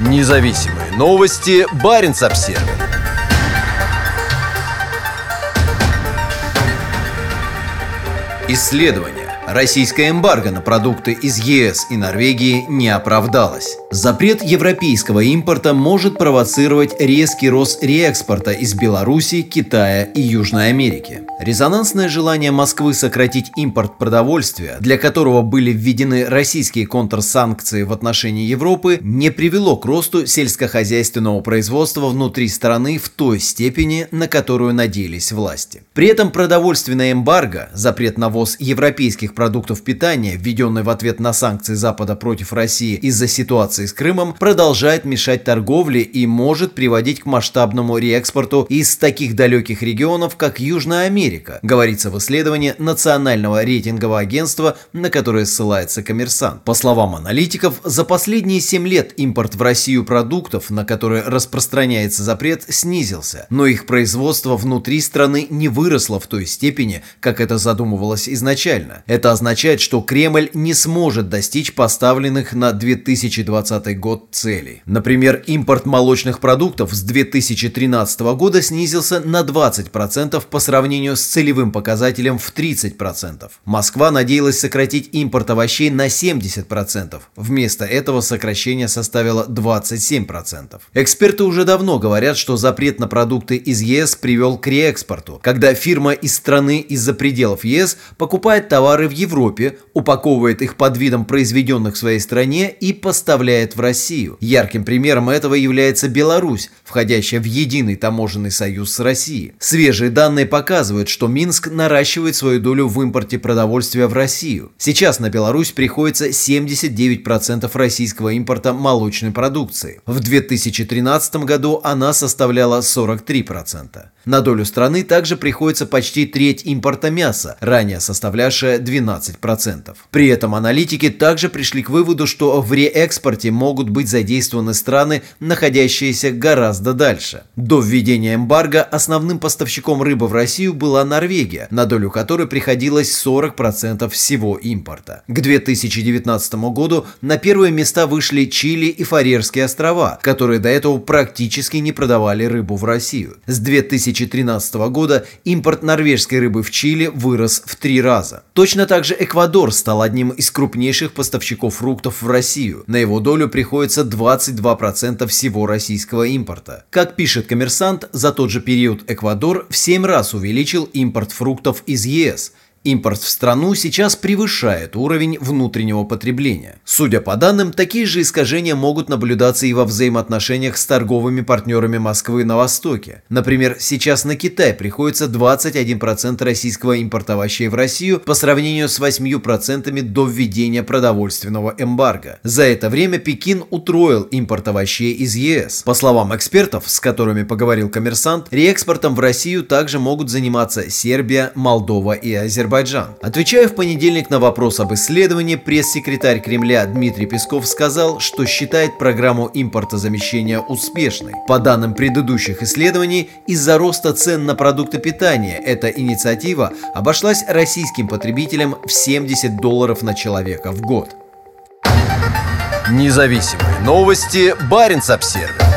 Независимые новости. Барин обсерва Исследование. Российская эмбарго на продукты из ЕС и Норвегии не оправдалось. Запрет европейского импорта может провоцировать резкий рост реэкспорта из Беларуси, Китая и Южной Америки. Резонансное желание Москвы сократить импорт продовольствия, для которого были введены российские контрсанкции в отношении Европы, не привело к росту сельскохозяйственного производства внутри страны в той степени, на которую надеялись власти. При этом продовольственная эмбарго, запрет на ввоз европейских продуктов питания, введенный в ответ на санкции Запада против России из-за ситуации с Крымом, продолжает мешать торговле и может приводить к масштабному реэкспорту из таких далеких регионов, как Южная Америка, говорится в исследовании Национального рейтингового агентства, на которое ссылается коммерсант. По словам аналитиков, за последние 7 лет импорт в Россию продуктов, на которые распространяется запрет, снизился, но их производство внутри страны не выросло в той степени, как это задумывалось изначально. Это означает, что Кремль не сможет достичь поставленных на 2020 год целей. Например, импорт молочных продуктов с 2013 года снизился на 20% по сравнению с целевым показателем в 30%. Москва надеялась сократить импорт овощей на 70%. Вместо этого сокращение составило 27%. Эксперты уже давно говорят, что запрет на продукты из ЕС привел к реэкспорту, когда фирма из страны из-за пределов ЕС покупает товары в Европе, упаковывает их под видом произведенных в своей стране и поставляет в Россию. Ярким примером этого является Беларусь, входящая в единый таможенный союз с Россией. Свежие данные показывают, что Минск наращивает свою долю в импорте продовольствия в Россию. Сейчас на Беларусь приходится 79% российского импорта молочной продукции. В 2013 году она составляла 43%. На долю страны также приходится почти треть импорта мяса, ранее составлявшая 12%. 12%. При этом аналитики также пришли к выводу, что в реэкспорте могут быть задействованы страны, находящиеся гораздо дальше. До введения эмбарго основным поставщиком рыбы в Россию была Норвегия, на долю которой приходилось 40% всего импорта. К 2019 году на первые места вышли Чили и Фарерские острова, которые до этого практически не продавали рыбу в Россию. С 2013 года импорт норвежской рыбы в Чили вырос в три раза. Точно также Эквадор стал одним из крупнейших поставщиков фруктов в Россию. На его долю приходится 22% всего российского импорта. Как пишет коммерсант, за тот же период Эквадор в 7 раз увеличил импорт фруктов из ЕС – Импорт в страну сейчас превышает уровень внутреннего потребления. Судя по данным, такие же искажения могут наблюдаться и во взаимоотношениях с торговыми партнерами Москвы на Востоке. Например, сейчас на Китай приходится 21% российского импорта овощей в Россию по сравнению с 8% до введения продовольственного эмбарго. За это время Пекин утроил импорт овощей из ЕС. По словам экспертов, с которыми поговорил коммерсант, реэкспортом в Россию также могут заниматься Сербия, Молдова и Азербайджан. Азербайджан. Отвечая в понедельник на вопрос об исследовании, пресс-секретарь Кремля Дмитрий Песков сказал, что считает программу импортозамещения успешной. По данным предыдущих исследований, из-за роста цен на продукты питания эта инициатива обошлась российским потребителям в 70 долларов на человека в год. Независимые новости. Барин обсервис